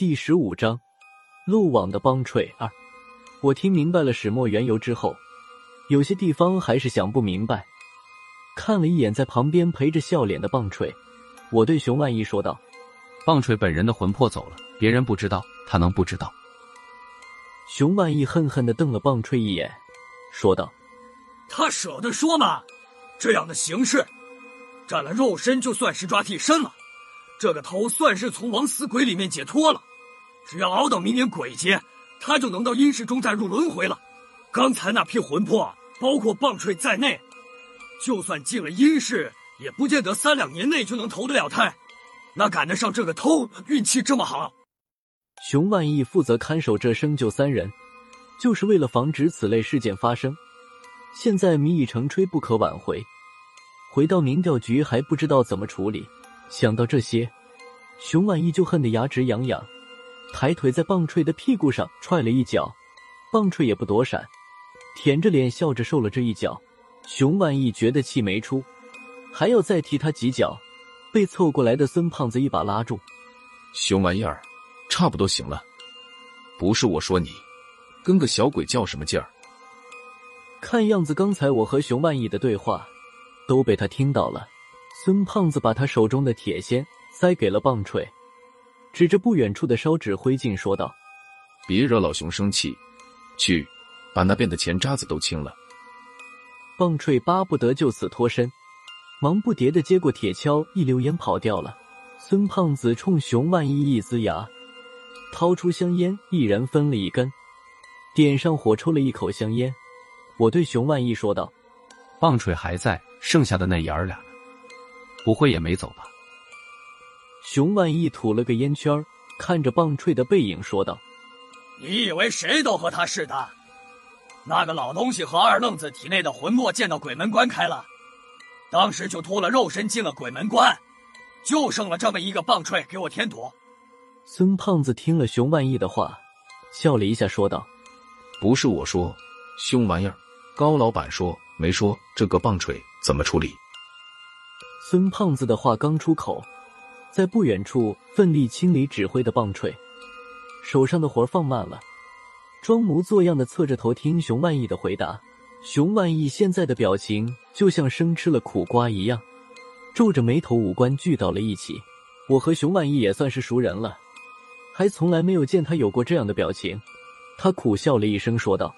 第十五章漏网的棒槌二。我听明白了始末缘由之后，有些地方还是想不明白。看了一眼在旁边陪着笑脸的棒槌，我对熊万一说道：“棒槌本人的魂魄走了，别人不知道，他能不知道？”熊万一恨恨的瞪了棒槌一眼，说道：“他舍得说吗？这样的形式，占了肉身就算是抓替身了。这个头算是从亡死鬼里面解脱了，只要熬到明年鬼节，他就能到阴世中再入轮回了。刚才那批魂魄，包括棒槌在内。”就算进了阴世，也不见得三两年内就能投得了胎，哪赶得上这个偷运气这么好？熊万义负责看守这生就三人，就是为了防止此类事件发生。现在民已成炊，不可挽回。回到民调局还不知道怎么处理。想到这些，熊万义就恨得牙齿痒痒，抬腿在棒槌的屁股上踹了一脚，棒槌也不躲闪，舔着脸笑着受了这一脚。熊万义觉得气没出，还要再踢他几脚，被凑过来的孙胖子一把拉住。熊玩意儿，差不多行了。不是我说你，跟个小鬼较什么劲儿？看样子刚才我和熊万义的对话都被他听到了。孙胖子把他手中的铁锨塞给了棒槌，指着不远处的烧纸灰烬说道：“别惹老熊生气，去把那边的钱渣子都清了。”棒槌巴不得就此脱身，忙不迭的接过铁锹，一溜烟跑掉了。孙胖子冲熊万一一呲牙，掏出香烟，一人分了一根，点上火，抽了一口香烟。我对熊万一说道：“棒槌还在，剩下的那爷儿俩呢？不会也没走吧？”熊万义吐了个烟圈，看着棒槌的背影说道：“你以为谁都和他似的？”那个老东西和二愣子体内的魂魄见到鬼门关开了，当时就脱了肉身进了鬼门关，就剩了这么一个棒槌给我添堵。孙胖子听了熊万义的话，笑了一下，说道：“不是我说，凶玩意儿，高老板说没说这个棒槌怎么处理？”孙胖子的话刚出口，在不远处奋力清理指挥的棒槌，手上的活放慢了。装模作样的侧着头听熊万义的回答，熊万义现在的表情就像生吃了苦瓜一样，皱着眉头，五官聚到了一起。我和熊万义也算是熟人了，还从来没有见他有过这样的表情。他苦笑了一声，说道：“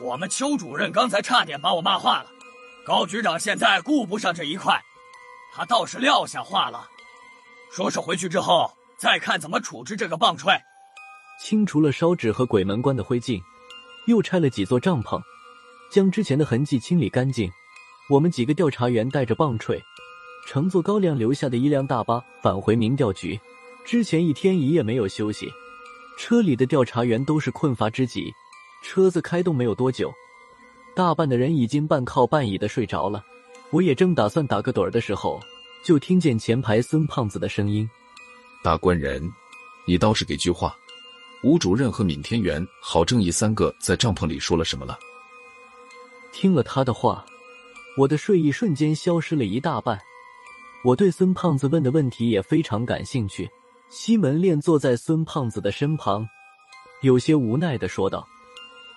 我们邱主任刚才差点把我骂化了，高局长现在顾不上这一块，他倒是撂下话了，说是回去之后再看怎么处置这个棒槌。”清除了烧纸和鬼门关的灰烬，又拆了几座帐篷，将之前的痕迹清理干净。我们几个调查员带着棒槌，乘坐高亮留下的一辆大巴返回民调局。之前一天一夜没有休息，车里的调查员都是困乏之极。车子开动没有多久，大半的人已经半靠半倚的睡着了。我也正打算打个盹儿的时候，就听见前排孙胖子的声音：“大官人，你倒是给句话。”吴主任和闵天元、郝正义三个在帐篷里说了什么了？听了他的话，我的睡意瞬间消失了一大半。我对孙胖子问的问题也非常感兴趣。西门恋坐在孙胖子的身旁，有些无奈的说道：“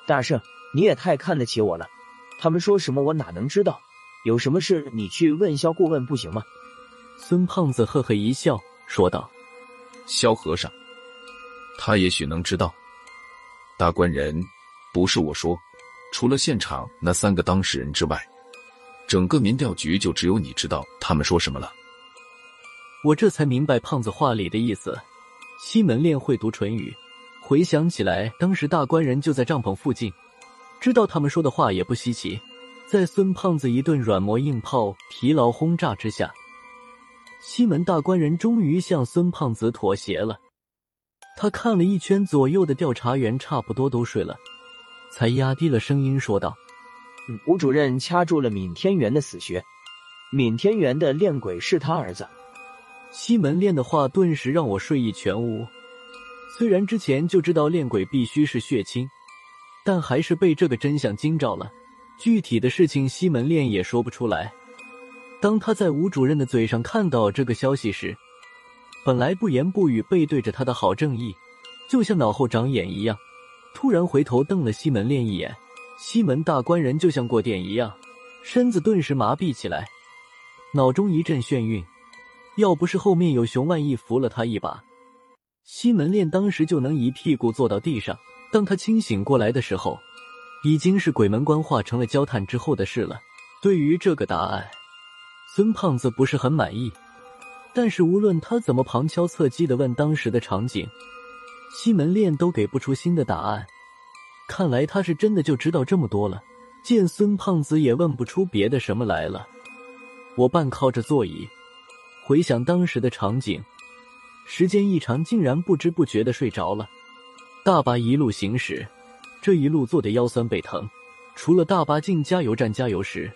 大圣，你也太看得起我了。他们说什么我哪能知道？有什么事你去问萧顾问不行吗？”孙胖子呵呵一笑，说道：“萧和尚。”他也许能知道，大官人，不是我说，除了现场那三个当事人之外，整个民调局就只有你知道他们说什么了。我这才明白胖子话里的意思。西门练会读唇语，回想起来，当时大官人就在帐篷附近，知道他们说的话也不稀奇。在孙胖子一顿软磨硬泡、疲劳轰炸之下，西门大官人终于向孙胖子妥协了。他看了一圈左右的调查员，差不多都睡了，才压低了声音说道：“吴主任掐住了闵天元的死穴，闵天元的恋鬼是他儿子。”西门练的话顿时让我睡意全无。虽然之前就知道恋鬼必须是血亲，但还是被这个真相惊着了。具体的事情西门练也说不出来。当他在吴主任的嘴上看到这个消息时，本来不言不语背对着他的郝正义，就像脑后长眼一样，突然回头瞪了西门烈一眼。西门大官人就像过电一样，身子顿时麻痹起来，脑中一阵眩晕。要不是后面有熊万义扶了他一把，西门烈当时就能一屁股坐到地上。当他清醒过来的时候，已经是鬼门关化成了焦炭之后的事了。对于这个答案，孙胖子不是很满意。但是无论他怎么旁敲侧击的问当时的场景，西门烈都给不出新的答案。看来他是真的就知道这么多了。见孙胖子也问不出别的什么来了，我半靠着座椅，回想当时的场景，时间一长，竟然不知不觉的睡着了。大巴一路行驶，这一路坐的腰酸背疼。除了大巴进加油站加油时，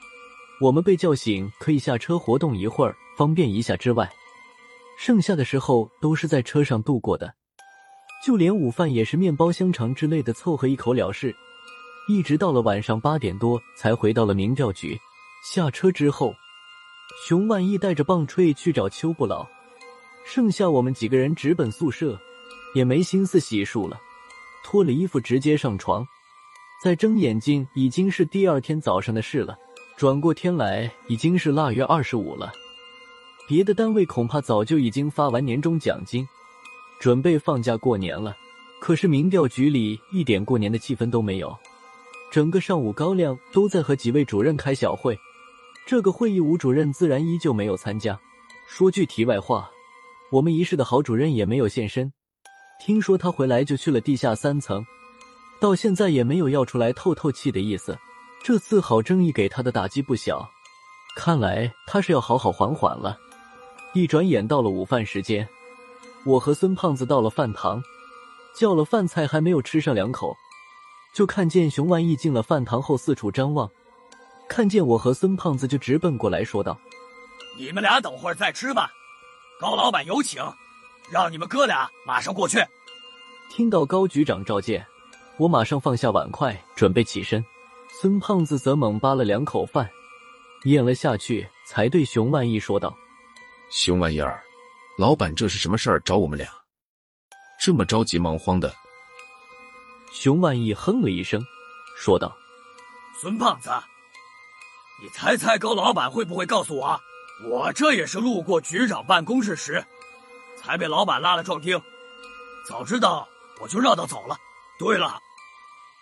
我们被叫醒可以下车活动一会儿，方便一下之外，剩下的时候都是在车上度过的。就连午饭也是面包、香肠之类的，凑合一口了事。一直到了晚上八点多，才回到了民调局。下车之后，熊万义带着棒槌去找邱不老，剩下我们几个人直奔宿舍，也没心思洗漱了。脱了衣服直接上床，再睁眼睛已经是第二天早上的事了。转过天来已经是腊月二十五了，别的单位恐怕早就已经发完年终奖金，准备放假过年了。可是民调局里一点过年的气氛都没有，整个上午高亮都在和几位主任开小会，这个会议吴主任自然依旧没有参加。说句题外话，我们一室的郝主任也没有现身。听说他回来就去了地下三层，到现在也没有要出来透透气的意思。这次郝正义给他的打击不小，看来他是要好好缓缓了。一转眼到了午饭时间，我和孙胖子到了饭堂，叫了饭菜，还没有吃上两口，就看见熊万义进了饭堂后四处张望，看见我和孙胖子就直奔过来说道：“你们俩等会儿再吃吧，高老板有请。”让你们哥俩马上过去。听到高局长召见，我马上放下碗筷，准备起身。孙胖子则猛扒了两口饭，咽了下去，才对熊万义说道：“熊万义儿，老板这是什么事儿？找我们俩，这么着急忙慌的。”熊万义哼了一声，说道：“孙胖子，你猜猜高老板会不会告诉我？我这也是路过局长办公室时。”才被老板拉了壮丁，早知道我就绕道走了。对了，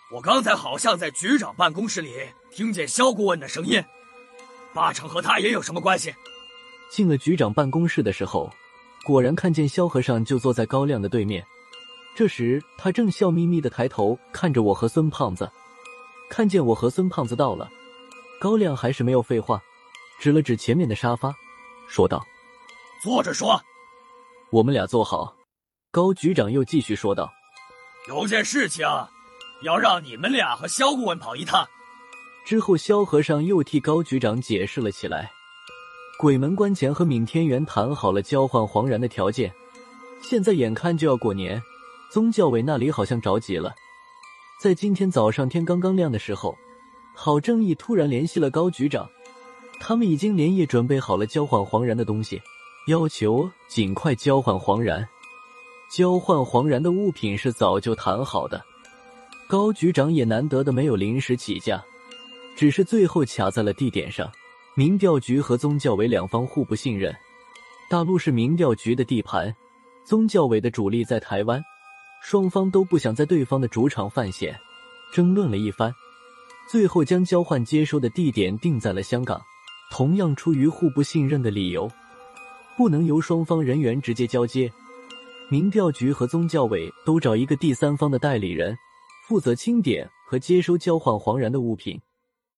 我刚才好像在局长办公室里听见肖顾问的声音，八成和他也有什么关系。进了局长办公室的时候，果然看见萧和尚就坐在高亮的对面。这时他正笑眯眯的抬头看着我和孙胖子，看见我和孙胖子到了，高亮还是没有废话，指了指前面的沙发，说道：“坐着说。”我们俩坐好，高局长又继续说道：“有件事情，要让你们俩和萧顾问跑一趟。”之后，萧和尚又替高局长解释了起来。鬼门关前和闵天元谈好了交换黄然的条件，现在眼看就要过年，宗教委那里好像着急了。在今天早上天刚刚亮的时候，郝正义突然联系了高局长，他们已经连夜准备好了交换黄然的东西。要求尽快交换黄然，交换黄然的物品是早就谈好的。高局长也难得的没有临时起价，只是最后卡在了地点上。民调局和宗教委两方互不信任，大陆是民调局的地盘，宗教委的主力在台湾，双方都不想在对方的主场犯险，争论了一番，最后将交换接收的地点定在了香港。同样出于互不信任的理由。不能由双方人员直接交接，民调局和宗教委都找一个第三方的代理人，负责清点和接收交换黄然的物品。